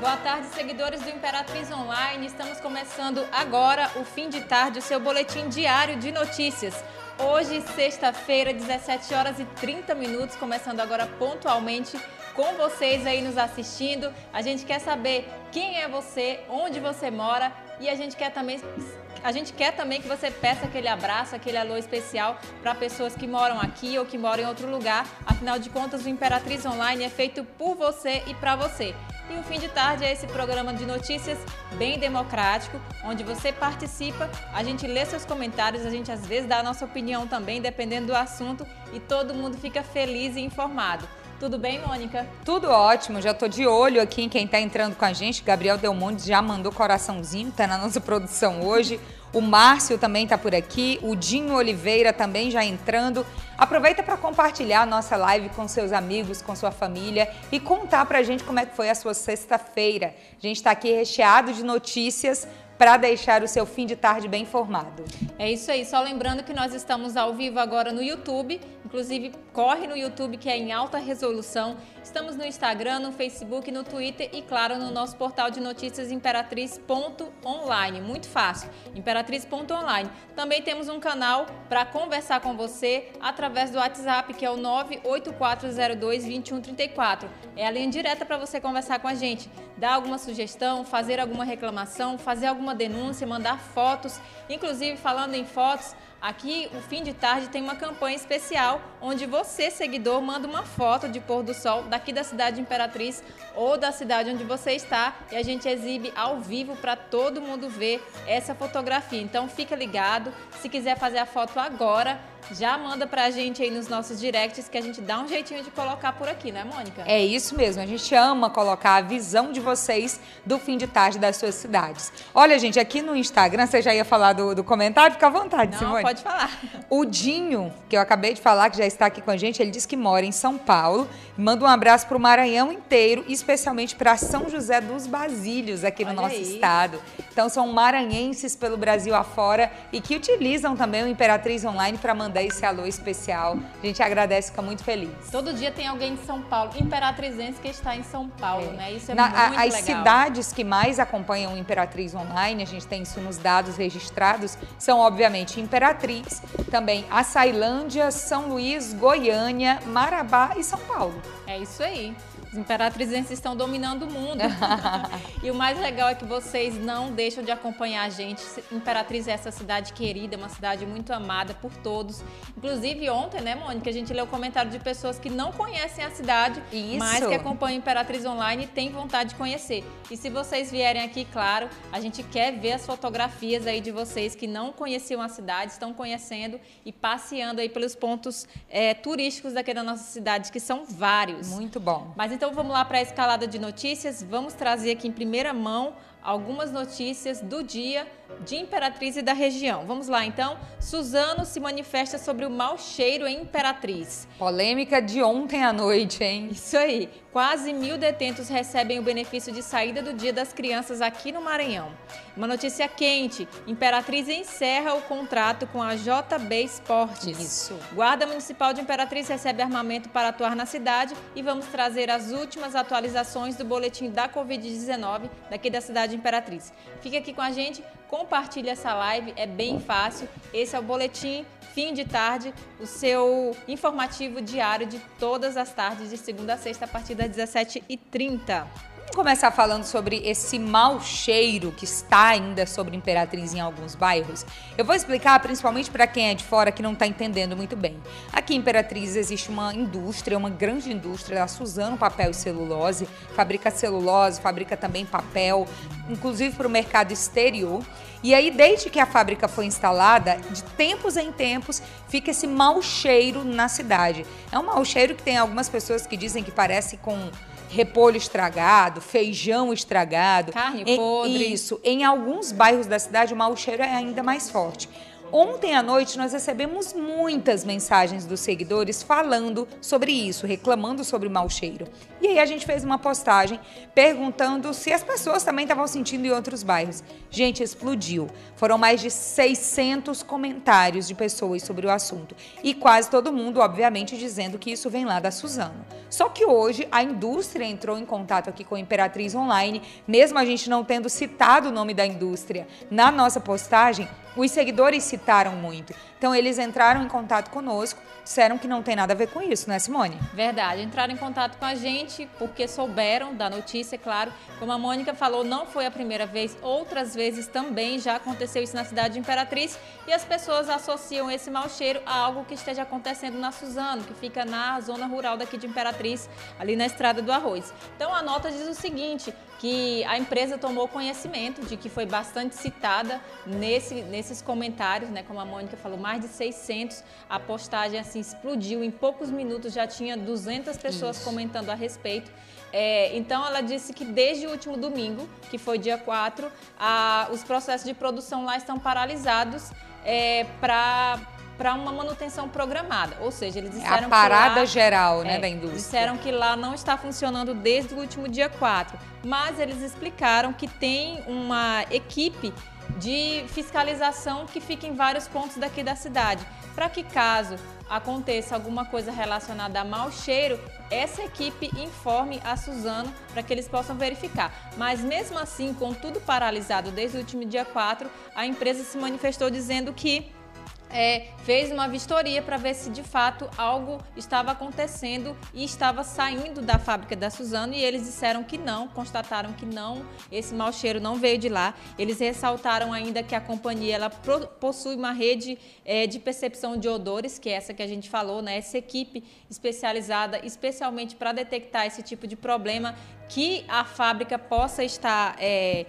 Boa tarde, seguidores do Imperatriz Online. Estamos começando agora o fim de tarde, o seu boletim diário de notícias. Hoje, sexta-feira, 17 horas e 30 minutos, começando agora pontualmente com vocês aí nos assistindo. A gente quer saber quem é você, onde você mora e a gente quer também a gente quer também que você peça aquele abraço, aquele alô especial para pessoas que moram aqui ou que moram em outro lugar. Afinal de contas, o Imperatriz Online é feito por você e para você. E o fim de tarde é esse programa de notícias bem democrático, onde você participa, a gente lê seus comentários, a gente às vezes dá a nossa opinião também, dependendo do assunto, e todo mundo fica feliz e informado. Tudo bem, Mônica? Tudo ótimo, já tô de olho aqui em quem tá entrando com a gente. Gabriel Delmonte já mandou coraçãozinho, tá na nossa produção hoje. O Márcio também tá por aqui, o Dinho Oliveira também já entrando. Aproveita para compartilhar a nossa live com seus amigos, com sua família e contar pra gente como é que foi a sua sexta-feira. A gente está aqui recheado de notícias para deixar o seu fim de tarde bem informado. É isso aí, só lembrando que nós estamos ao vivo agora no YouTube, inclusive corre no YouTube que é em alta resolução. Estamos no Instagram, no Facebook, no Twitter e claro no nosso portal de notícias imperatriz.online, muito fácil, imperatriz.online. Também temos um canal para conversar com você através do WhatsApp que é o 984022134. É a linha direta para você conversar com a gente, dar alguma sugestão, fazer alguma reclamação, fazer alguma uma denúncia, mandar fotos. Inclusive, falando em fotos, Aqui, o fim de tarde tem uma campanha especial onde você, seguidor, manda uma foto de pôr do sol daqui da cidade de Imperatriz ou da cidade onde você está e a gente exibe ao vivo para todo mundo ver essa fotografia. Então, fica ligado. Se quiser fazer a foto agora, já manda para a gente aí nos nossos directs que a gente dá um jeitinho de colocar por aqui, né, Mônica? É isso mesmo. A gente ama colocar a visão de vocês do fim de tarde das suas cidades. Olha, gente, aqui no Instagram, você já ia falar do, do comentário? Fica à vontade, Não, Simone. pode falar. O Dinho, que eu acabei de falar, que já está aqui com a gente, ele diz que mora em São Paulo. Manda um abraço para o Maranhão inteiro, especialmente para São José dos Basílios, aqui no Olha nosso aí. estado. Então, são maranhenses pelo Brasil afora e que utilizam também o Imperatriz Online para mandar esse alô especial. A gente agradece, fica muito feliz. Todo dia tem alguém de São Paulo, imperatrizense que está em São Paulo, né? Isso é Na- a- muito as legal. cidades que mais acompanham Imperatriz Online, a gente tem isso nos dados registrados, são obviamente Imperatriz, também Açailândia, São Luís, Goiânia, Marabá e São Paulo. É isso aí. Os imperatrizenses estão dominando o mundo. e o mais legal é que vocês não deixam de acompanhar a gente. Imperatriz é essa cidade querida, uma cidade muito amada por todos. Inclusive ontem, né, Mônica, a gente leu comentário de pessoas que não conhecem a cidade, Isso. mas que acompanham Imperatriz Online e têm vontade de conhecer. E se vocês vierem aqui, claro, a gente quer ver as fotografias aí de vocês que não conheciam a cidade, estão conhecendo e passeando aí pelos pontos eh, turísticos daqui da nossa cidade, que são vários. Muito bom. Mas então vamos lá para a escalada de notícias. Vamos trazer aqui em primeira mão algumas notícias do dia de Imperatriz e da região. Vamos lá então. Suzano se manifesta sobre o mau cheiro em Imperatriz. Polêmica de ontem à noite, hein? Isso aí. Quase mil detentos recebem o benefício de saída do Dia das Crianças aqui no Maranhão. Uma notícia quente: Imperatriz encerra o contrato com a JB Esportes. Isso. Guarda Municipal de Imperatriz recebe armamento para atuar na cidade e vamos trazer as últimas atualizações do boletim da Covid-19 daqui da cidade de Imperatriz. Fica aqui com a gente, compartilhe essa live, é bem fácil. Esse é o boletim fim de tarde, o seu informativo diário de todas as tardes, de segunda a sexta, a partir das 17h30. Começar falando sobre esse mau cheiro que está ainda sobre Imperatriz em alguns bairros. Eu vou explicar principalmente para quem é de fora que não está entendendo muito bem. Aqui em Imperatriz existe uma indústria, uma grande indústria, a Suzano Papel e Celulose, fabrica celulose, fabrica também papel, inclusive para o mercado exterior. E aí, desde que a fábrica foi instalada, de tempos em tempos, fica esse mau cheiro na cidade. É um mau cheiro que tem algumas pessoas que dizem que parece com repolho estragado, feijão estragado. Carne Em- podre. Isso. Em alguns bairros da cidade, o mau cheiro é ainda mais forte. Ontem à noite nós recebemos muitas mensagens dos seguidores falando sobre isso, reclamando sobre o mau cheiro. E aí a gente fez uma postagem perguntando se as pessoas também estavam sentindo em outros bairros. Gente, explodiu. Foram mais de 600 comentários de pessoas sobre o assunto. E quase todo mundo, obviamente, dizendo que isso vem lá da Suzano. Só que hoje a indústria entrou em contato aqui com a Imperatriz Online, mesmo a gente não tendo citado o nome da indústria na nossa postagem, os seguidores citaram muito. Então eles entraram em contato conosco, disseram que não tem nada a ver com isso, né, Simone? Verdade, entraram em contato com a gente porque souberam da notícia, é claro. Como a Mônica falou, não foi a primeira vez, outras vezes também já aconteceu isso na cidade de Imperatriz e as pessoas associam esse mau cheiro a algo que esteja acontecendo na Suzano, que fica na zona rural daqui de Imperatriz, ali na Estrada do Arroz. Então a nota diz o seguinte, que a empresa tomou conhecimento de que foi bastante citada nesse, nesses comentários, né, como a Mônica falou, mais de 600, a postagem assim explodiu, em poucos minutos já tinha 200 pessoas Isso. comentando a respeito. É, então ela disse que desde o último domingo, que foi dia 4, a, os processos de produção lá estão paralisados é, para para uma manutenção programada. Ou seja, eles disseram é a parada que lá, geral né, é, da indústria. Disseram que lá não está funcionando desde o último dia 4. Mas eles explicaram que tem uma equipe de fiscalização que fica em vários pontos daqui da cidade. Para que caso aconteça alguma coisa relacionada a mau cheiro, essa equipe informe a Suzano para que eles possam verificar. Mas mesmo assim, com tudo paralisado desde o último dia 4, a empresa se manifestou dizendo que é, fez uma vistoria para ver se de fato algo estava acontecendo e estava saindo da fábrica da Suzano e eles disseram que não, constataram que não, esse mau cheiro não veio de lá. Eles ressaltaram ainda que a companhia ela possui uma rede é, de percepção de odores, que é essa que a gente falou, né? essa equipe especializada especialmente para detectar esse tipo de problema que a fábrica possa estar é,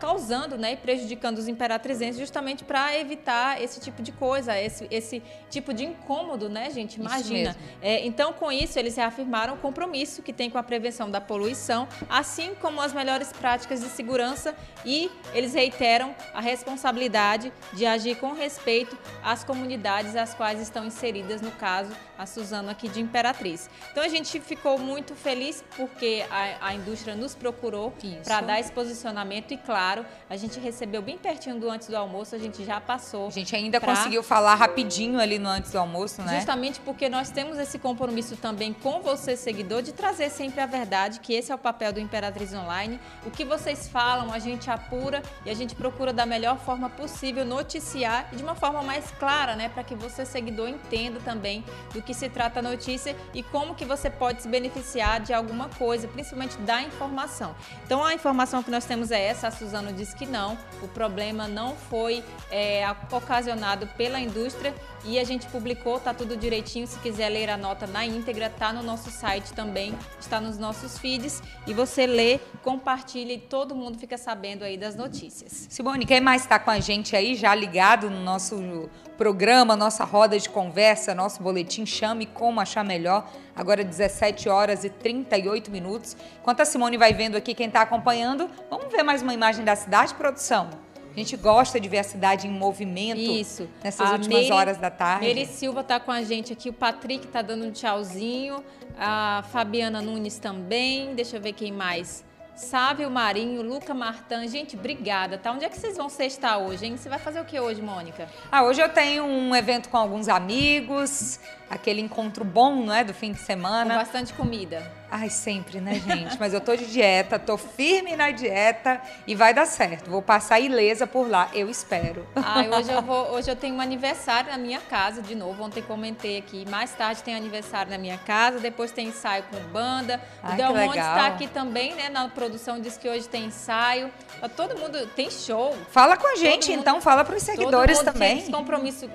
causando né, e prejudicando os imperatrizenses justamente para evitar esse tipo de coisa, esse, esse tipo de incômodo, né, gente? Imagina. É, então, com isso, eles reafirmaram o compromisso que tem com a prevenção da poluição, assim como as melhores práticas de segurança e eles reiteram a responsabilidade de agir com respeito às comunidades às quais estão inseridas, no caso, a Suzano aqui de Imperatriz. Então, a gente ficou muito feliz porque a, a indústria nos procurou para dar esse posicionamento e claro, a gente recebeu bem pertinho do antes do almoço, a gente já passou. A gente ainda pra... conseguiu falar rapidinho ali no antes do almoço, né? Justamente porque nós temos esse compromisso também com você, seguidor, de trazer sempre a verdade, que esse é o papel do Imperatriz Online. O que vocês falam, a gente apura e a gente procura da melhor forma possível noticiar e de uma forma mais clara, né, para que você, seguidor, entenda também do que se trata a notícia e como que você pode se beneficiar de alguma coisa, principalmente da informação. Então, a informação que nós temos é essa, Suzano disse que não, o problema não foi é, ocasionado pela indústria e a gente publicou, tá tudo direitinho. Se quiser ler a nota na íntegra, tá no nosso site também, está nos nossos feeds. E você lê, compartilha e todo mundo fica sabendo aí das notícias. Simone, quem mais está com a gente aí já ligado no nosso programa, nossa roda de conversa, nosso boletim Chame Como Achar Melhor. Agora 17 horas e 38 minutos. Enquanto a Simone vai vendo aqui quem está acompanhando, vamos ver mais uma imagem da cidade, produção? A gente gosta de ver a cidade em movimento Isso. nessas a últimas Meire, horas da tarde. Mary Silva está com a gente aqui, o Patrick está dando um tchauzinho, a Fabiana Nunes também. Deixa eu ver quem mais. Sávio Marinho, Luca Martan. Gente, obrigada, tá? Onde é que vocês vão sextar hoje, hein? Você vai fazer o que hoje, Mônica? Ah, hoje eu tenho um evento com alguns amigos, aquele encontro bom, não é, do fim de semana. Com bastante comida. Ai, sempre, né, gente? Mas eu tô de dieta, tô firme na dieta e vai dar certo. Vou passar ilesa por lá, eu espero. Ai, hoje eu vou, hoje eu tenho um aniversário na minha casa de novo. Ontem comentei aqui. Mais tarde tem aniversário na minha casa, depois tem ensaio com banda. Ai, o Delmonte está aqui também, né? Na produção diz que hoje tem ensaio. Tá todo mundo tem show. Fala com a gente, então, fala para os seguidores todo mundo também. Tem compromisso.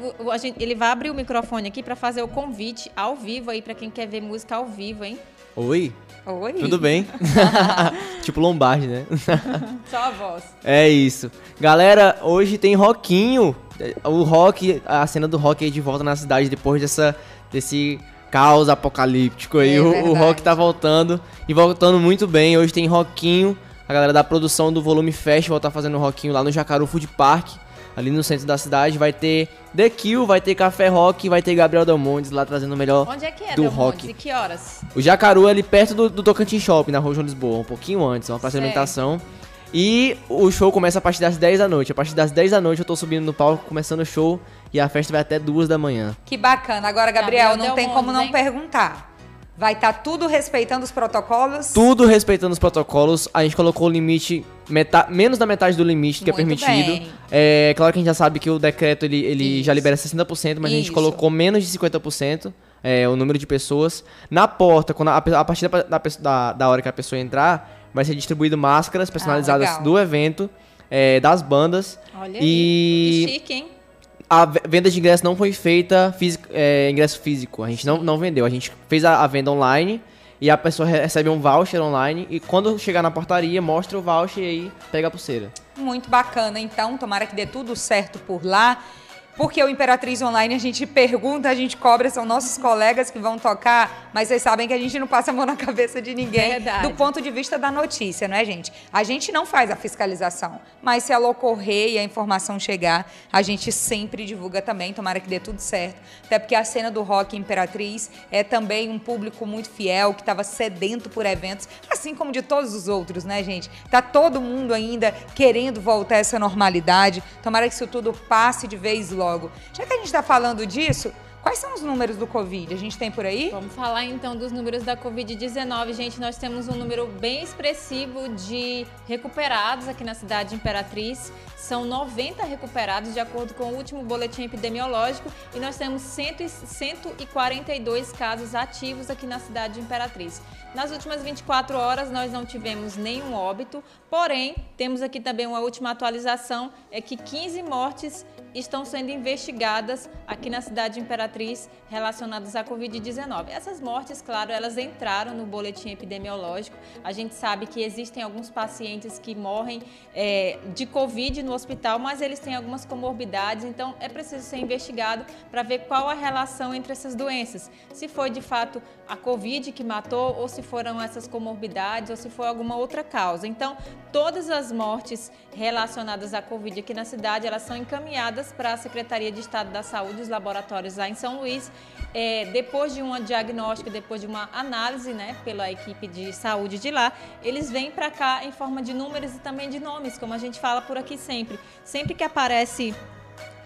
Ele vai abrir o microfone aqui para fazer o convite ao vivo aí para quem quer ver música ao vivo, hein? Oi. Oi. Tudo bem? tipo Lombardi, né? Só a voz. É isso. Galera, hoje tem rockinho. O rock, a cena do rock aí de volta na cidade depois dessa desse caos apocalíptico aí. É o, o, rock tá voltando e voltando muito bem. Hoje tem rockinho. A galera da produção do Volume Festival tá fazendo rockinho lá no Jacaru Food Park. Ali no centro da cidade. Vai ter The Kill, vai ter Café Rock, vai ter Gabriel Delmontes lá trazendo o melhor Onde é que é do Delmontes? rock. E que horas? O Jacaru é ali perto do, do Tocantins Shopping, na Rua João Lisboa, um pouquinho antes, uma praça de alimentação. E o show começa a partir das 10 da noite. A partir das 10 da noite eu tô subindo no palco, começando o show, e a festa vai até 2 da manhã. Que bacana. Agora, Gabriel, Gabriel não tem Delmontes, como não hein? perguntar. Vai estar tudo respeitando os protocolos? Tudo respeitando os protocolos, a gente colocou o limite, meta- menos da metade do limite que é Muito permitido. bem. É claro que a gente já sabe que o decreto ele, ele Isso. já libera 60%, mas a gente Isso. colocou menos de 50%. É, o número de pessoas. Na porta, quando a, a partir da, da, da- hora que a pessoa entrar, vai ser distribuído máscaras personalizadas Ah, do evento, é, das bandas. Olha E- aí. Que chique, hein? A ve- venda de ingresso não foi feita físico, é, ingresso físico. A gente não, não vendeu. A gente fez a, a venda online e a pessoa re- recebe um voucher online. E quando chegar na portaria, mostra o voucher e aí pega a pulseira. Muito bacana, então. Tomara que dê tudo certo por lá. Porque o Imperatriz Online a gente pergunta, a gente cobra, são nossos colegas que vão tocar, mas vocês sabem que a gente não passa a mão na cabeça de ninguém Verdade. do ponto de vista da notícia, não é, gente? A gente não faz a fiscalização, mas se ela ocorrer e a informação chegar, a gente sempre divulga também, tomara que dê tudo certo. Até porque a cena do rock Imperatriz é também um público muito fiel, que estava sedento por eventos, assim como de todos os outros, né, gente? Tá todo mundo ainda querendo voltar a essa normalidade. Tomara que isso tudo passe de vez logo. Já que a gente está falando disso, quais são os números do Covid? A gente tem por aí? Vamos falar então dos números da Covid-19. Gente, nós temos um número bem expressivo de recuperados aqui na cidade de Imperatriz. São 90 recuperados, de acordo com o último boletim epidemiológico, e nós temos 100 e- 142 casos ativos aqui na cidade de Imperatriz. Nas últimas 24 horas, nós não tivemos nenhum óbito, porém, temos aqui também uma última atualização: é que 15 mortes estão sendo investigadas aqui na cidade de Imperatriz relacionadas à Covid-19. Essas mortes, claro, elas entraram no boletim epidemiológico. A gente sabe que existem alguns pacientes que morrem é, de Covid no hospital, mas eles têm algumas comorbidades, então é preciso ser investigado para ver qual a relação entre essas doenças. Se foi de fato a Covid que matou, ou se foram essas comorbidades, ou se foi alguma outra causa. Então, todas as mortes relacionadas à Covid aqui na cidade, elas são encaminhadas para a Secretaria de Estado da Saúde, os laboratórios lá em São Luís. É, depois de um diagnóstico, depois de uma análise né, pela equipe de saúde de lá, eles vêm para cá em forma de números e também de nomes, como a gente fala por aqui sempre. Sempre que aparece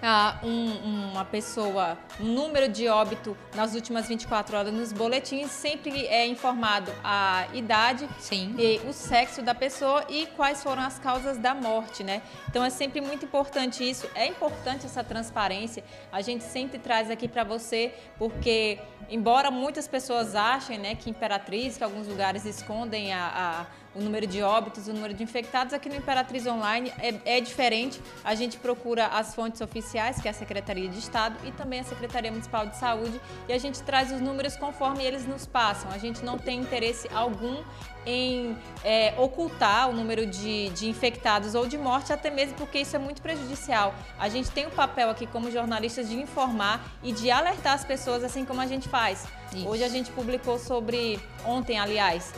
ah, um- uma pessoa, um número de óbito nas últimas 24 horas nos boletins, sempre é informado a idade, Sim. e o sexo da pessoa e quais foram as causas da morte, né? Então é sempre muito importante isso. É importante essa transparência. A gente sempre traz aqui para você, porque embora muitas pessoas achem, né, que Imperatriz, que alguns lugares escondem a, a- o número de óbitos, o número de infectados, aqui no Imperatriz Online é, é diferente. A gente procura as fontes oficiais, que é a Secretaria de Estado e também a Secretaria Municipal de Saúde, e a gente traz os números conforme eles nos passam. A gente não tem interesse algum em é, ocultar o número de, de infectados ou de morte, até mesmo porque isso é muito prejudicial. A gente tem o papel aqui como jornalistas de informar e de alertar as pessoas, assim como a gente faz. Isso. Hoje a gente publicou sobre, ontem aliás,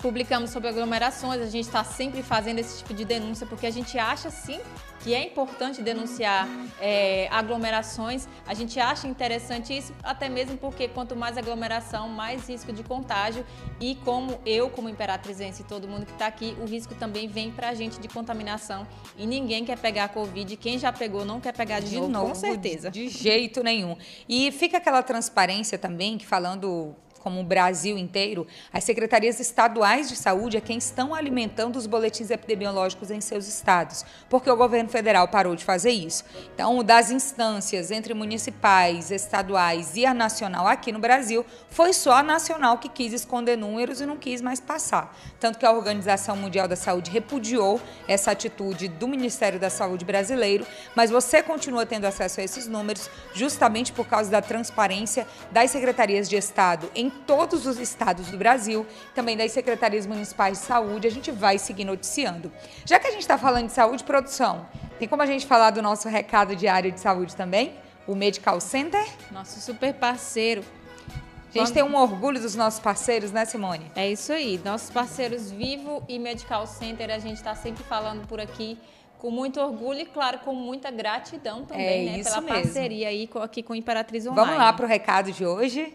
publicamos sobre aglomerações, a gente está sempre fazendo esse tipo de denúncia, porque a gente acha sim que é importante denunciar é, aglomerações, a gente acha interessante isso, até mesmo porque quanto mais aglomeração, mais risco de contágio. E como eu, como imperatrizense e todo mundo que está aqui, o risco também vem para a gente de contaminação. E ninguém quer pegar a Covid, quem já pegou não quer pegar de, novo, com certeza. De jeito nenhum. E fica aquela transparência também, que falando como o Brasil inteiro, as secretarias estaduais de saúde é quem estão alimentando os boletins epidemiológicos em seus estados, porque o governo federal parou de fazer isso. Então, das instâncias entre municipais, estaduais e a nacional aqui no Brasil, foi só a nacional que quis esconder números e não quis mais passar. Tanto que a Organização Mundial da Saúde repudiou essa atitude do Ministério da Saúde brasileiro, mas você continua tendo acesso a esses números justamente por causa da transparência das secretarias de Estado em todos os estados do Brasil, também das secretarias municipais de saúde. A gente vai seguir noticiando. Já que a gente está falando de saúde, produção, tem como a gente falar do nosso recado diário de saúde também? O Medical Center? Nosso super parceiro. A gente tem um orgulho dos nossos parceiros, né, Simone? É isso aí. Nossos parceiros Vivo e Medical Center, a gente está sempre falando por aqui com muito orgulho e, claro, com muita gratidão também, é né? Pela mesmo. parceria aí aqui com Imperatriz Online. Vamos lá para o recado de hoje.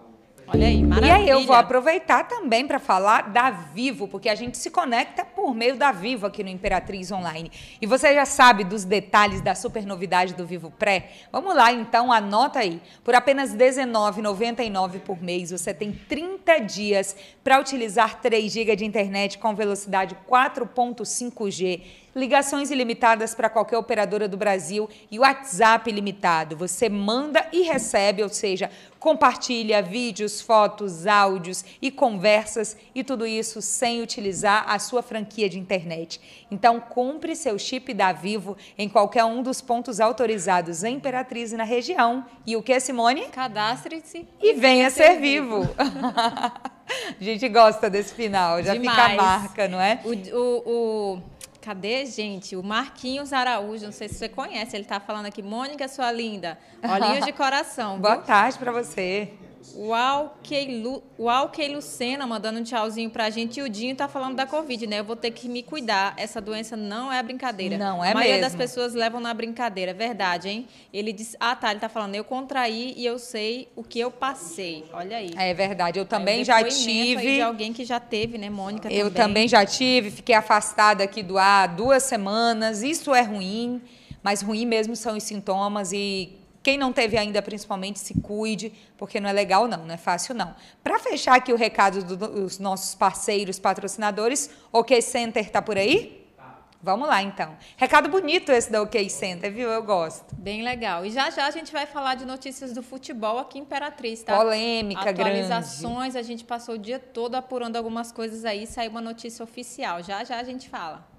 Olha aí, maravilha. E aí eu vou aproveitar também para falar da Vivo, porque a gente se conecta por meio da Vivo aqui no Imperatriz Online. E você já sabe dos detalhes da super novidade do Vivo Pré? Vamos lá então, anota aí. Por apenas R$19,99 por mês, você tem 30 dias para utilizar 3 GB de internet com velocidade 4.5G ligações ilimitadas para qualquer operadora do Brasil e WhatsApp ilimitado. Você manda e recebe, ou seja, compartilha vídeos, fotos, áudios e conversas e tudo isso sem utilizar a sua franquia de internet. Então, compre seu chip da Vivo em qualquer um dos pontos autorizados em Imperatriz na região. E o que, Simone? Cadastre-se e, venha ser vivo. a gente gosta desse final, já Demais. fica a marca, não é? o, o, o Cadê, gente? O Marquinhos Araújo, não sei se você conhece, ele está falando aqui. Mônica, sua linda, olhinhos de coração. Boa tarde para você. O Alkei Lucena mandando um tchauzinho pra gente. E o Dinho tá falando da Covid, né? Eu vou ter que me cuidar. Essa doença não é brincadeira. Não é A maioria mesmo. das pessoas levam na brincadeira. É verdade, hein? Ele disse... Ah, tá. Ele tá falando. Eu contraí e eu sei o que eu passei. Olha aí. É verdade. Eu também já tive... de alguém que já teve, né? Mônica Eu também. também já tive. Fiquei afastada aqui do ar duas semanas. Isso é ruim. Mas ruim mesmo são os sintomas e quem não teve ainda, principalmente, se cuide, porque não é legal, não, não é fácil, não. Para fechar aqui o recado dos nossos parceiros, patrocinadores, OK Center está por aí? Vamos lá, então. Recado bonito esse da OK Center, viu? Eu gosto. Bem legal. E já já a gente vai falar de notícias do futebol aqui em Imperatriz, tá? Polêmica, Atualizações, grande. a gente passou o dia todo apurando algumas coisas aí, saiu uma notícia oficial. Já já a gente fala.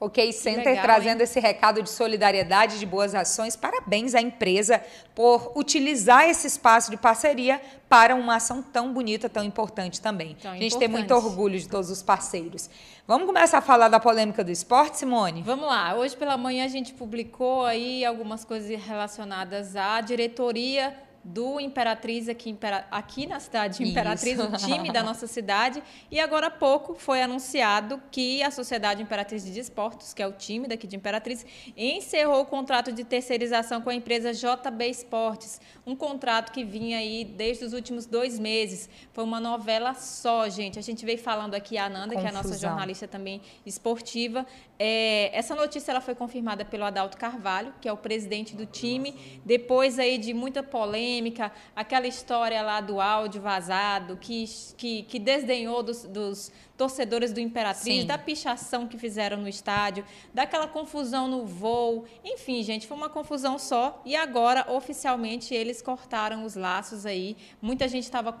OK Center Legal, trazendo hein? esse recado de solidariedade, de boas ações. Parabéns à empresa por utilizar esse espaço de parceria para uma ação tão bonita, tão importante também. Tão a gente importante. tem muito orgulho de todos os parceiros. Vamos começar a falar da polêmica do esporte, Simone? Vamos lá. Hoje pela manhã a gente publicou aí algumas coisas relacionadas à diretoria do Imperatriz aqui, aqui na cidade de Imperatriz, Isso. o time da nossa cidade. E agora há pouco foi anunciado que a Sociedade Imperatriz de Desportos, que é o time daqui de Imperatriz, encerrou o contrato de terceirização com a empresa JB Esportes. Um contrato que vinha aí desde os últimos dois meses. Foi uma novela só, gente. A gente veio falando aqui a Ananda, Confusão. que é a nossa jornalista também esportiva. É, essa notícia ela foi confirmada pelo Adalto Carvalho, que é o presidente do time. Depois aí de muita polêmica, polêmica, aquela história lá do áudio vazado, que, que, que desdenhou dos, dos torcedores do Imperatriz, Sim. da pichação que fizeram no estádio, daquela confusão no voo. Enfim, gente, foi uma confusão só. E agora, oficialmente, eles cortaram os laços aí. Muita gente estava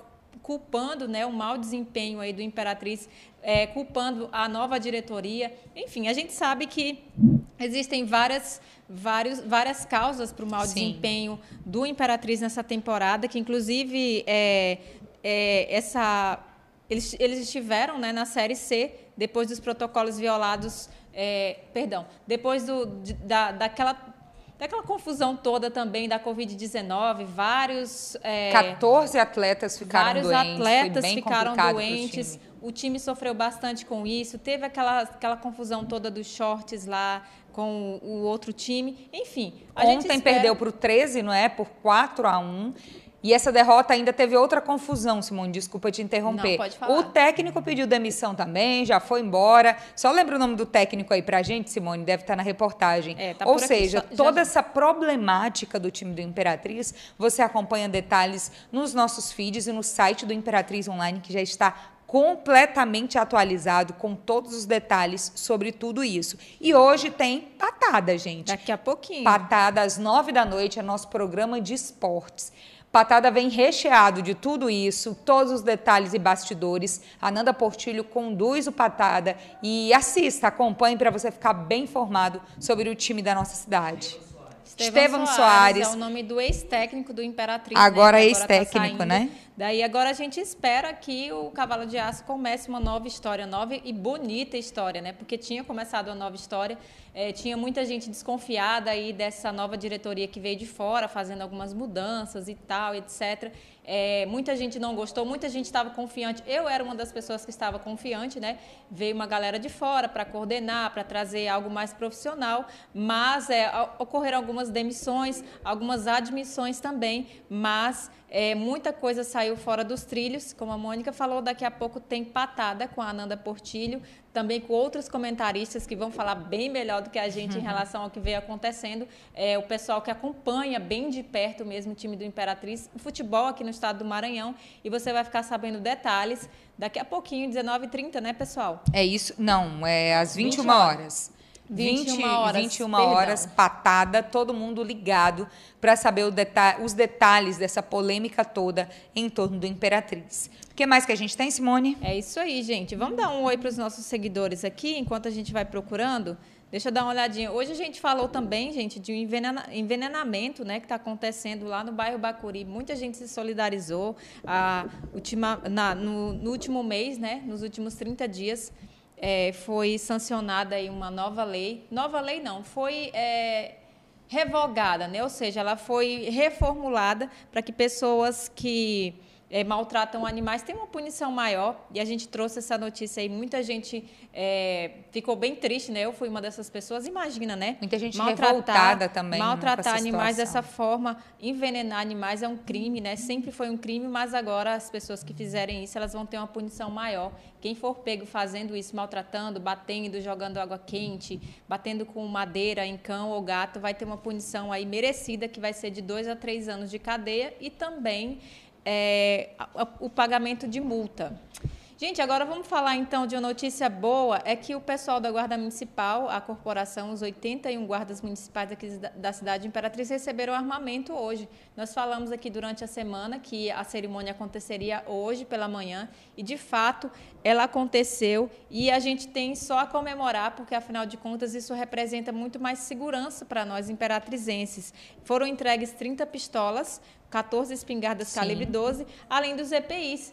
culpando né, o mau desempenho aí do Imperatriz, é, culpando a nova diretoria. Enfim, a gente sabe que existem várias vários, várias causas para o mau Sim. desempenho do Imperatriz nessa temporada, que inclusive é, é, essa, eles, eles estiveram né, na Série C depois dos protocolos violados, é, perdão, depois do, da, daquela daquela confusão toda também da Covid-19, vários... É, 14 atletas ficaram vários doentes. Vários atletas ficaram doentes. Time. O time sofreu bastante com isso. Teve aquela, aquela confusão toda dos shorts lá, com o outro time. Enfim, a Ontem gente espera... perdeu para o 13, não é? Por 4 a 1 e essa derrota ainda teve outra confusão, Simone, desculpa te interromper. Não, pode falar. O técnico pediu demissão também, já foi embora. Só lembra o nome do técnico aí pra gente, Simone, deve estar na reportagem. É, tá Ou seja, aqui, toda já... essa problemática do time do Imperatriz, você acompanha detalhes nos nossos feeds e no site do Imperatriz Online, que já está completamente atualizado com todos os detalhes sobre tudo isso. E hoje tem patada, gente. Daqui a pouquinho. Patada às nove da noite é nosso programa de esportes. Patada vem recheado de tudo isso, todos os detalhes e bastidores. A Nanda Portilho conduz o Patada e assista, acompanhe para você ficar bem informado sobre o time da nossa cidade. Estevam Soares, Soares, é o nome do ex-técnico do Imperatriz. Agora né? ex-técnico, tá né? Daí agora a gente espera que o Cavalo de Aço comece uma nova história, nova e bonita história, né? Porque tinha começado uma nova história, é, tinha muita gente desconfiada aí dessa nova diretoria que veio de fora, fazendo algumas mudanças e tal, etc. É, muita gente não gostou, muita gente estava confiante. Eu era uma das pessoas que estava confiante, né? Veio uma galera de fora para coordenar, para trazer algo mais profissional, mas é, ocorreram algumas demissões, algumas admissões também, mas é, muita coisa saiu fora dos trilhos, como a Mônica falou, daqui a pouco tem patada com a Ananda Portilho, também com outros comentaristas que vão falar bem melhor do que a gente uhum. em relação ao que veio acontecendo. É, o pessoal que acompanha bem de perto mesmo o time do Imperatriz, o futebol aqui no estado do Maranhão, e você vai ficar sabendo detalhes daqui a pouquinho, 19h30, né, pessoal? É isso? Não, é às 21 20 horas. horas. 21 horas, 21 horas patada, todo mundo ligado para saber deta os detalhes dessa polêmica toda em torno do Imperatriz. O que mais que a gente tem, Simone? É isso aí, gente. Vamos dar um oi para os nossos seguidores aqui, enquanto a gente vai procurando. Deixa eu dar uma olhadinha. Hoje a gente falou também, gente, de um envenena envenenamento né, que está acontecendo lá no bairro Bacuri. Muita gente se solidarizou. A última, na, no, no último mês, né, nos últimos 30 dias, é, foi sancionada aí uma nova lei. Nova lei não, foi é, revogada, né? ou seja, ela foi reformulada para que pessoas que é, maltratam animais tem uma punição maior. E a gente trouxe essa notícia aí. Muita gente é, ficou bem triste, né? Eu fui uma dessas pessoas. Imagina, né? Muita gente maltratar, revoltada também. Maltratar animais dessa forma, envenenar animais é um crime, né? Sempre foi um crime, mas agora as pessoas que fizerem isso, elas vão ter uma punição maior. Quem for pego fazendo isso, maltratando, batendo, jogando água quente, batendo com madeira em cão ou gato, vai ter uma punição aí merecida, que vai ser de dois a três anos de cadeia e também é, o pagamento de multa. Gente, agora vamos falar então de uma notícia boa, é que o pessoal da Guarda Municipal, a corporação, os 81 guardas municipais aqui da cidade de Imperatriz receberam armamento hoje. Nós falamos aqui durante a semana que a cerimônia aconteceria hoje pela manhã e de fato ela aconteceu e a gente tem só a comemorar porque afinal de contas isso representa muito mais segurança para nós imperatrizenses. Foram entregues 30 pistolas 14 espingardas Sim. calibre 12, além dos EPIs.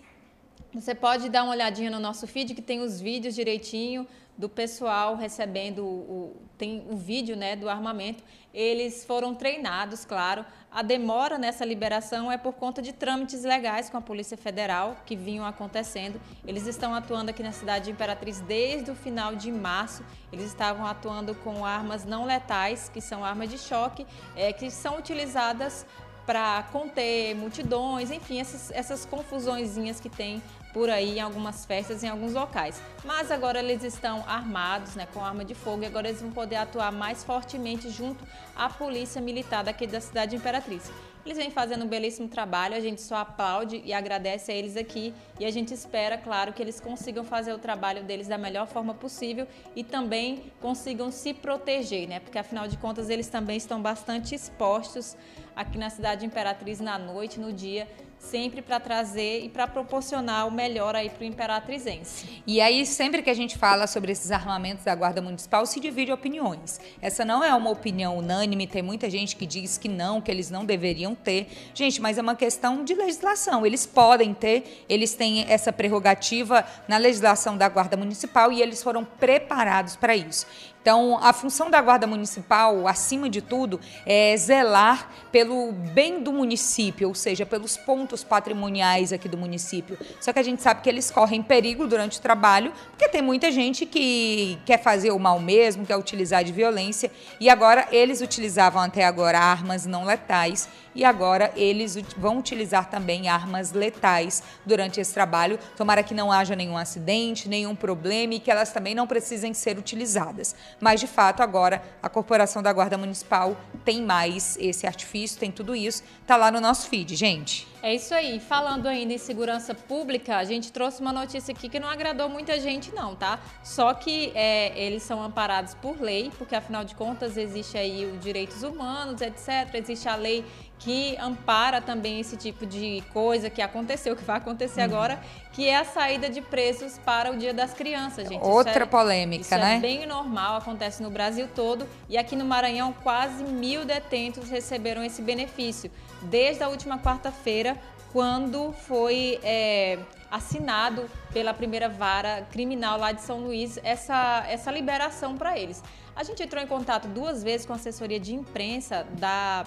Você pode dar uma olhadinha no nosso feed que tem os vídeos direitinho do pessoal recebendo o, tem o vídeo né, do armamento. Eles foram treinados, claro. A demora nessa liberação é por conta de trâmites legais com a Polícia Federal que vinham acontecendo. Eles estão atuando aqui na cidade de Imperatriz desde o final de março. Eles estavam atuando com armas não letais, que são armas de choque, é, que são utilizadas para conter multidões, enfim, essas, essas confusõezinhas que tem por aí em algumas festas, em alguns locais. Mas agora eles estão armados, né, com arma de fogo, e agora eles vão poder atuar mais fortemente junto à polícia militar daqui da cidade de Imperatriz. Eles vêm fazendo um belíssimo trabalho, a gente só aplaude e agradece a eles aqui e a gente espera, claro, que eles consigam fazer o trabalho deles da melhor forma possível e também consigam se proteger, né? Porque afinal de contas eles também estão bastante expostos aqui na cidade de Imperatriz na noite, no dia, sempre para trazer e para proporcionar o melhor aí para o imperatrizense. E aí, sempre que a gente fala sobre esses armamentos da Guarda Municipal, se divide opiniões. Essa não é uma opinião unânime, tem muita gente que diz que não, que eles não deveriam ter. Gente, mas é uma questão de legislação. Eles podem ter, eles têm essa prerrogativa na legislação da Guarda Municipal e eles foram preparados para isso. Então, a função da Guarda Municipal, acima de tudo, é zelar pelo bem do município, ou seja, pelos pontos patrimoniais aqui do município. Só que a gente sabe que eles correm perigo durante o trabalho, porque tem muita gente que quer fazer o mal mesmo, quer utilizar de violência, e agora eles utilizavam até agora armas não letais e agora eles vão utilizar também armas letais durante esse trabalho. Tomara que não haja nenhum acidente, nenhum problema e que elas também não precisem ser utilizadas. Mas, de fato, agora a Corporação da Guarda Municipal tem mais esse artifício, tem tudo isso. Tá lá no nosso feed, gente. É isso aí. Falando ainda em segurança pública, a gente trouxe uma notícia aqui que não agradou muita gente, não, tá? Só que é, eles são amparados por lei, porque afinal de contas existe aí os direitos humanos, etc. Existe a lei que ampara também esse tipo de coisa que aconteceu, que vai acontecer uhum. agora, que é a saída de presos para o Dia das Crianças, gente. Outra é, polêmica, isso é né? É bem normal, acontece no Brasil todo e aqui no Maranhão quase mil detentos receberam esse benefício desde a última quarta-feira, quando foi é, assinado pela primeira vara criminal lá de São Luís essa, essa liberação para eles. A gente entrou em contato duas vezes com a assessoria de imprensa da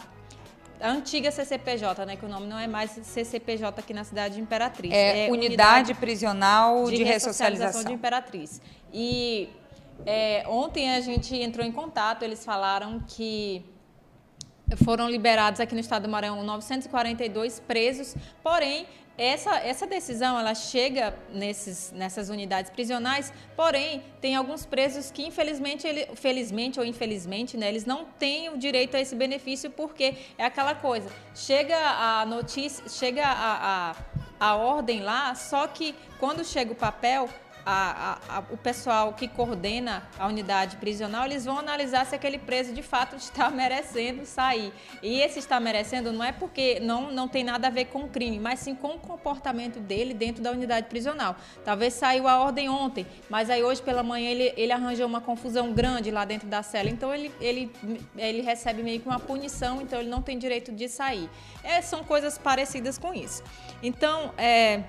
a antiga CCPJ, né, que o nome não é mais CCPJ aqui na cidade de Imperatriz. É, é Unidade, Unidade Prisional de, de Ressocialização de Imperatriz. E é, ontem a gente entrou em contato, eles falaram que foram liberados aqui no estado do Maranhão 942 presos, porém essa, essa decisão ela chega nesses, nessas unidades prisionais, porém tem alguns presos que infelizmente, ele, felizmente ou infelizmente, né, eles não têm o direito a esse benefício porque é aquela coisa, chega a notícia, chega a, a, a ordem lá, só que quando chega o papel a, a, o pessoal que coordena a unidade prisional, eles vão analisar se aquele preso de fato está merecendo sair. E esse está merecendo não é porque não, não tem nada a ver com o crime, mas sim com o comportamento dele dentro da unidade prisional. Talvez saiu a ordem ontem, mas aí hoje pela manhã ele, ele arranjou uma confusão grande lá dentro da cela, então ele, ele, ele recebe meio que uma punição, então ele não tem direito de sair. É, são coisas parecidas com isso. Então, é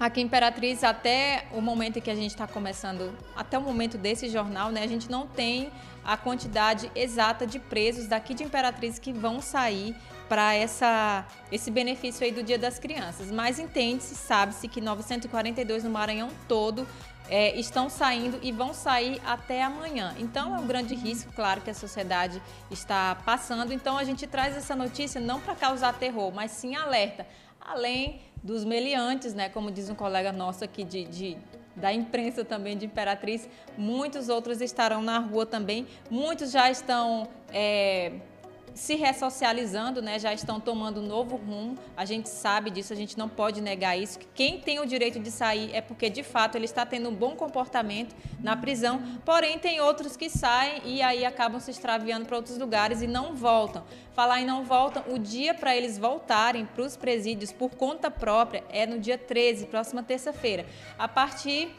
Aqui em Imperatriz, até o momento em que a gente está começando, até o momento desse jornal, né, a gente não tem a quantidade exata de presos daqui de Imperatriz que vão sair para esse benefício aí do Dia das Crianças. Mas entende-se, sabe-se que 942 no Maranhão todo é, estão saindo e vão sair até amanhã. Então é um grande risco, claro, que a sociedade está passando. Então a gente traz essa notícia não para causar terror, mas sim alerta. Além dos meliantes, né? Como diz um colega nosso aqui de, de da imprensa também de Imperatriz, muitos outros estarão na rua também, muitos já estão é, se ressocializando, né, já estão tomando um novo rumo. A gente sabe disso, a gente não pode negar isso. Quem tem o direito de sair é porque de fato ele está tendo um bom comportamento na prisão. Porém, tem outros que saem e aí acabam se extraviando para outros lugares e não voltam. Falar em não voltam, o dia para eles voltarem para os presídios por conta própria é no dia 13, próxima terça-feira. A partir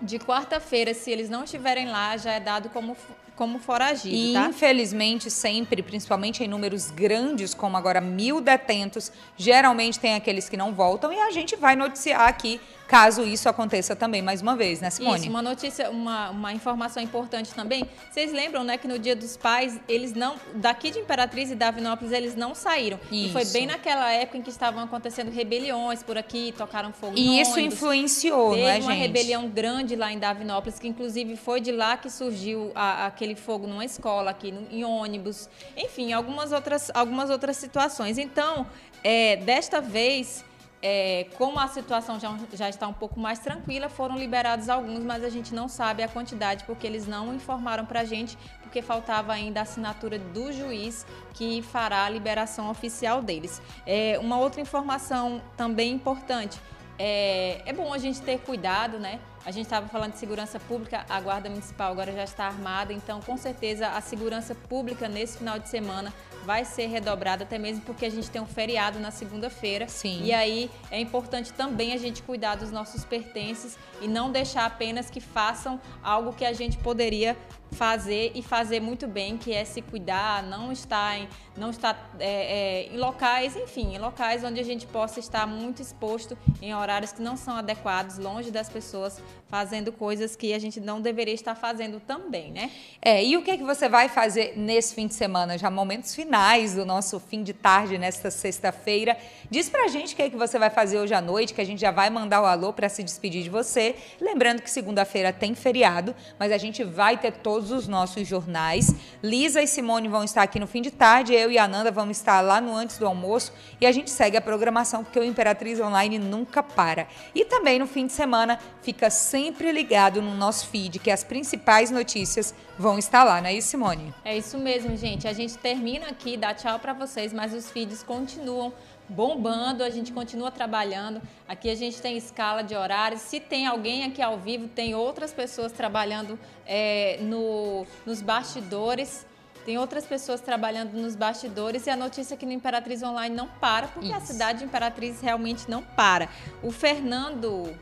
de quarta-feira, se eles não estiverem lá, já é dado como como foragido, e, tá? infelizmente, sempre, principalmente em números grandes, como agora mil detentos, geralmente tem aqueles que não voltam e a gente vai noticiar aqui caso isso aconteça também mais uma vez, né, Simone? Isso, uma notícia, uma, uma informação importante também. Vocês lembram, né, que no Dia dos Pais, eles não, daqui de Imperatriz e Davinópolis, eles não saíram. Isso. E foi bem naquela época em que estavam acontecendo rebeliões por aqui, tocaram fogo E isso ônibus. influenciou, Teve não é, uma gente? rebelião grande lá em Davinópolis, que inclusive foi de lá que surgiu a, aquele fogo numa escola aqui, no, em ônibus. Enfim, algumas outras, algumas outras situações. Então, é, desta vez é, como a situação já, já, está um pouco mais tranquila, foram liberados alguns, mas a gente não sabe a quantidade, porque eles não informaram para a gente, porque faltava ainda a assinatura do juiz que fará a liberação oficial deles. É, uma outra informação também importante, é, é bom a gente ter cuidado, né? A gente estava falando de segurança pública, a Guarda Municipal agora já está armada, então com certeza a segurança pública nesse final de semana vai ser redobrada, até mesmo porque a gente tem um feriado na segunda-feira. Sim. E aí é importante também a gente cuidar dos nossos pertences e não deixar apenas que façam algo que a gente poderia fazer e fazer muito bem, que é se cuidar, não estar em, não estar, é, é, em locais, enfim, em locais onde a gente possa estar muito exposto em horários que não são adequados, longe das pessoas, fazendo coisas que a gente não deveria estar fazendo também, né? É, e o que, é que você vai fazer nesse fim de semana? Já momentos finais do nosso fim de tarde nesta sexta-feira. Diz pra gente o que, é que você vai fazer hoje à noite, que a gente já vai mandar o alô para se despedir de você. Lembrando que segunda-feira tem feriado, mas a gente vai ter todos os nossos jornais. Lisa e Simone vão estar aqui no fim de tarde, eu e a Nanda vamos estar lá no antes do almoço e a gente segue a programação porque o Imperatriz Online nunca para. E também no fim de semana fica sempre ligado no nosso feed que as principais notícias vão estar lá, não é isso, Simone? É isso mesmo, gente. A gente termina aqui, dá tchau para vocês, mas os feeds continuam bombando, a gente continua trabalhando. Aqui a gente tem escala de horários. Se tem alguém aqui ao vivo, tem outras pessoas trabalhando é, no, nos bastidores. Tem outras pessoas trabalhando nos bastidores e a notícia aqui no Imperatriz Online não para, porque Isso. a cidade de Imperatriz realmente não para. O Fernando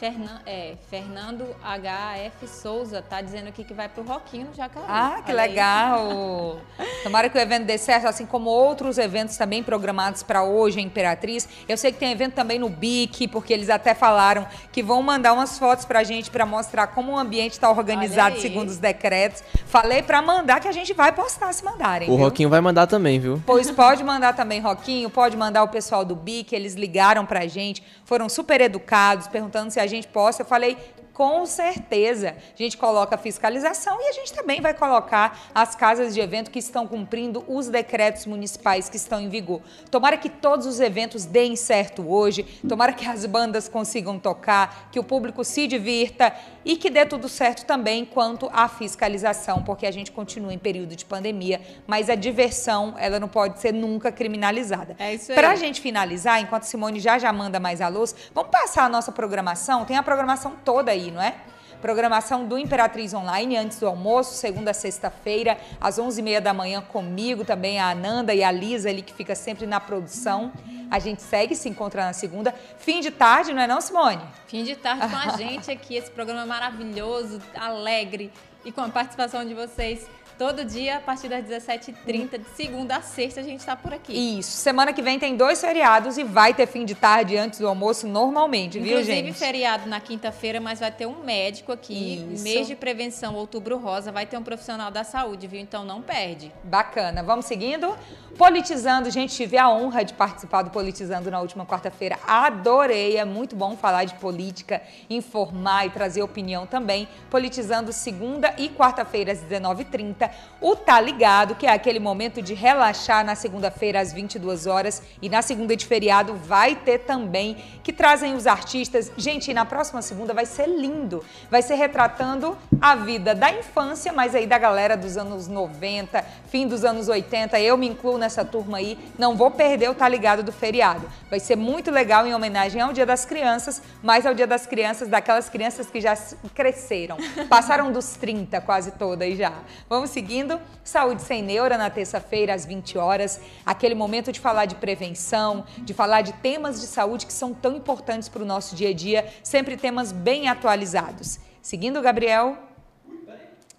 Fernan, é, Fernando HF Souza tá dizendo aqui que vai pro Roquinho no Jacaré. Ah, que Olha legal! Tomara que o evento dê certo, assim como outros eventos também programados para hoje em Imperatriz. Eu sei que tem evento também no BIC, porque eles até falaram que vão mandar umas fotos pra gente para mostrar como o ambiente está organizado segundo os decretos. Falei para mandar que a gente vai postar se mandarem. O viu? Roquinho vai mandar também, viu? Pois pode mandar também, Roquinho, pode mandar o pessoal do BIC, eles ligaram pra gente, foram super educados, perguntando se a gente possa. Eu falei, com certeza. A gente coloca a fiscalização e a gente também vai colocar as casas de evento que estão cumprindo os decretos municipais que estão em vigor. Tomara que todos os eventos deem certo hoje, tomara que as bandas consigam tocar, que o público se divirta e que dê tudo certo também quanto à fiscalização, porque a gente continua em período de pandemia, mas a diversão, ela não pode ser nunca criminalizada. É isso aí. Pra gente finalizar, enquanto Simone já já manda mais a luz, vamos passar a nossa programação, tem a programação toda aí, não é? Programação do Imperatriz Online antes do almoço, segunda a sexta-feira, às 11h30 da manhã comigo, também a Ananda e a Lisa ali que fica sempre na produção. A gente segue se encontra na segunda. Fim de tarde, não é não, Simone? Fim de tarde com a gente aqui, esse programa maravilhoso, alegre e com a participação de vocês. Todo dia, a partir das 17h30, de segunda a sexta, a gente está por aqui. Isso. Semana que vem tem dois feriados e vai ter fim de tarde antes do almoço normalmente, Inclusive, viu, gente? Inclusive feriado na quinta-feira, mas vai ter um médico aqui. Isso. Mês de prevenção, outubro rosa, vai ter um profissional da saúde, viu? Então não perde. Bacana. Vamos seguindo? Politizando, gente, tive a honra de participar do Politizando na última quarta-feira. Adorei, é muito bom falar de política, informar e trazer opinião também. Politizando segunda e quarta-feira às 19h30. O Tá Ligado, que é aquele momento de relaxar na segunda-feira às 22 horas e na segunda de feriado vai ter também, que trazem os artistas. Gente, na próxima segunda vai ser lindo. Vai ser retratando a vida da infância, mas aí da galera dos anos 90, fim dos anos 80. Eu me incluo nessa turma aí. Não vou perder o Tá Ligado do feriado. Vai ser muito legal em homenagem ao Dia das Crianças, mas ao Dia das Crianças daquelas crianças que já cresceram. Passaram dos 30 quase todas já. Vamos seguindo. Saúde Sem Neura na terça-feira às 20 horas. Aquele momento de falar de prevenção, de falar de temas de saúde que são tão importantes para o nosso dia a dia, sempre temas bem atualizados. Seguindo, Gabriel.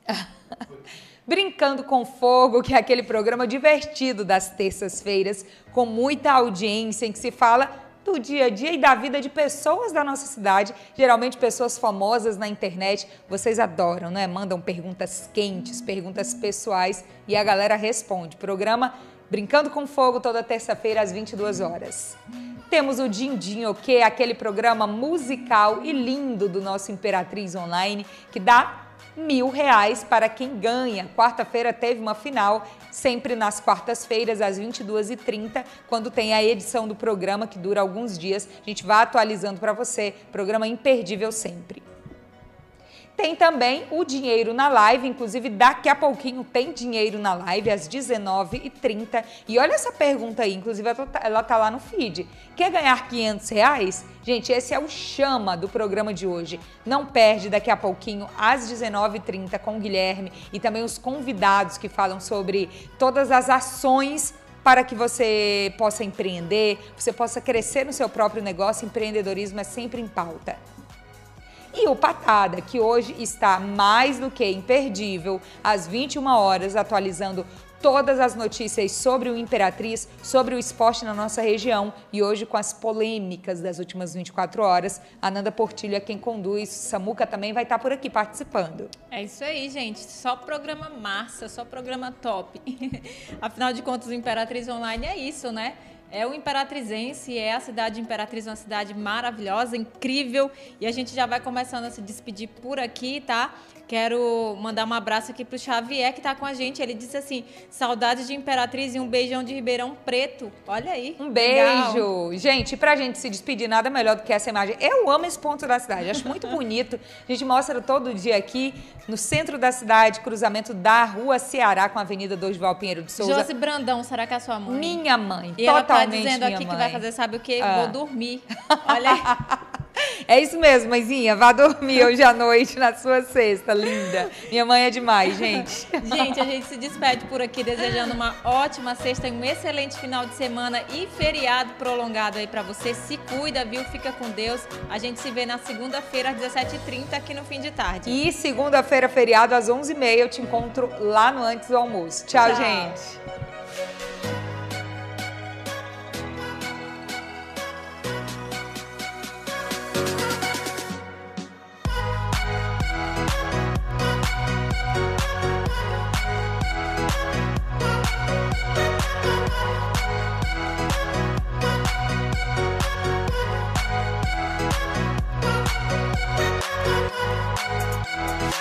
Brincando com Fogo, que é aquele programa divertido das terças-feiras, com muita audiência, em que se fala do dia a dia e da vida de pessoas da nossa cidade, geralmente pessoas famosas na internet. Vocês adoram, né? Mandam perguntas quentes, perguntas pessoais e a galera responde. Programa Brincando com Fogo toda terça-feira às 22 horas. Temos o Dindim que é aquele programa musical e lindo do nosso Imperatriz Online, que dá mil reais para quem ganha. Quarta-feira teve uma final, sempre nas quartas-feiras, às 22h30, quando tem a edição do programa, que dura alguns dias. A gente vai atualizando para você. Programa imperdível sempre. Tem também o dinheiro na live, inclusive daqui a pouquinho tem dinheiro na live às 19h30. E olha essa pergunta aí, inclusive ela tá lá no feed. Quer ganhar 500 reais? Gente, esse é o chama do programa de hoje. Não perde daqui a pouquinho às 19h30 com o Guilherme e também os convidados que falam sobre todas as ações para que você possa empreender, você possa crescer no seu próprio negócio. Empreendedorismo é sempre em pauta. E o Patada, que hoje está mais do que imperdível, às 21 horas, atualizando todas as notícias sobre o Imperatriz, sobre o esporte na nossa região e hoje com as polêmicas das últimas 24 horas. A Nanda Portilho é quem conduz, Samuca também vai estar por aqui participando. É isso aí, gente. Só programa massa, só programa top. Afinal de contas, o Imperatriz Online é isso, né? É o Imperatrizense, é a cidade de Imperatriz, uma cidade maravilhosa, incrível. E a gente já vai começando a se despedir por aqui, tá? Quero mandar um abraço aqui pro Xavier, que está com a gente. Ele disse assim: saudades de Imperatriz e um beijão de Ribeirão Preto. Olha aí. Um beijo. Legal. Gente, pra gente se despedir, nada melhor do que essa imagem. Eu amo esse ponto da cidade, acho muito bonito. A gente mostra todo dia aqui, no centro da cidade, cruzamento da Rua Ceará com a Avenida Dorival Pinheiro de Souza. Josi Brandão, será que é a sua mãe? Minha mãe, e totalmente ela tá dizendo aqui mãe. que vai fazer, sabe o quê? Ah. Vou dormir. Olha aí. É isso mesmo, mãezinha. Vá dormir hoje à noite na sua cesta, linda. Minha mãe é demais, gente. Gente, a gente se despede por aqui desejando uma ótima sexta e um excelente final de semana e feriado prolongado aí para você. Se cuida, viu? Fica com Deus. A gente se vê na segunda-feira às 17h30 aqui no fim de tarde. E segunda-feira, feriado às 11h30, eu te encontro lá no Antes do Almoço. Tchau. Tchau. gente. Thank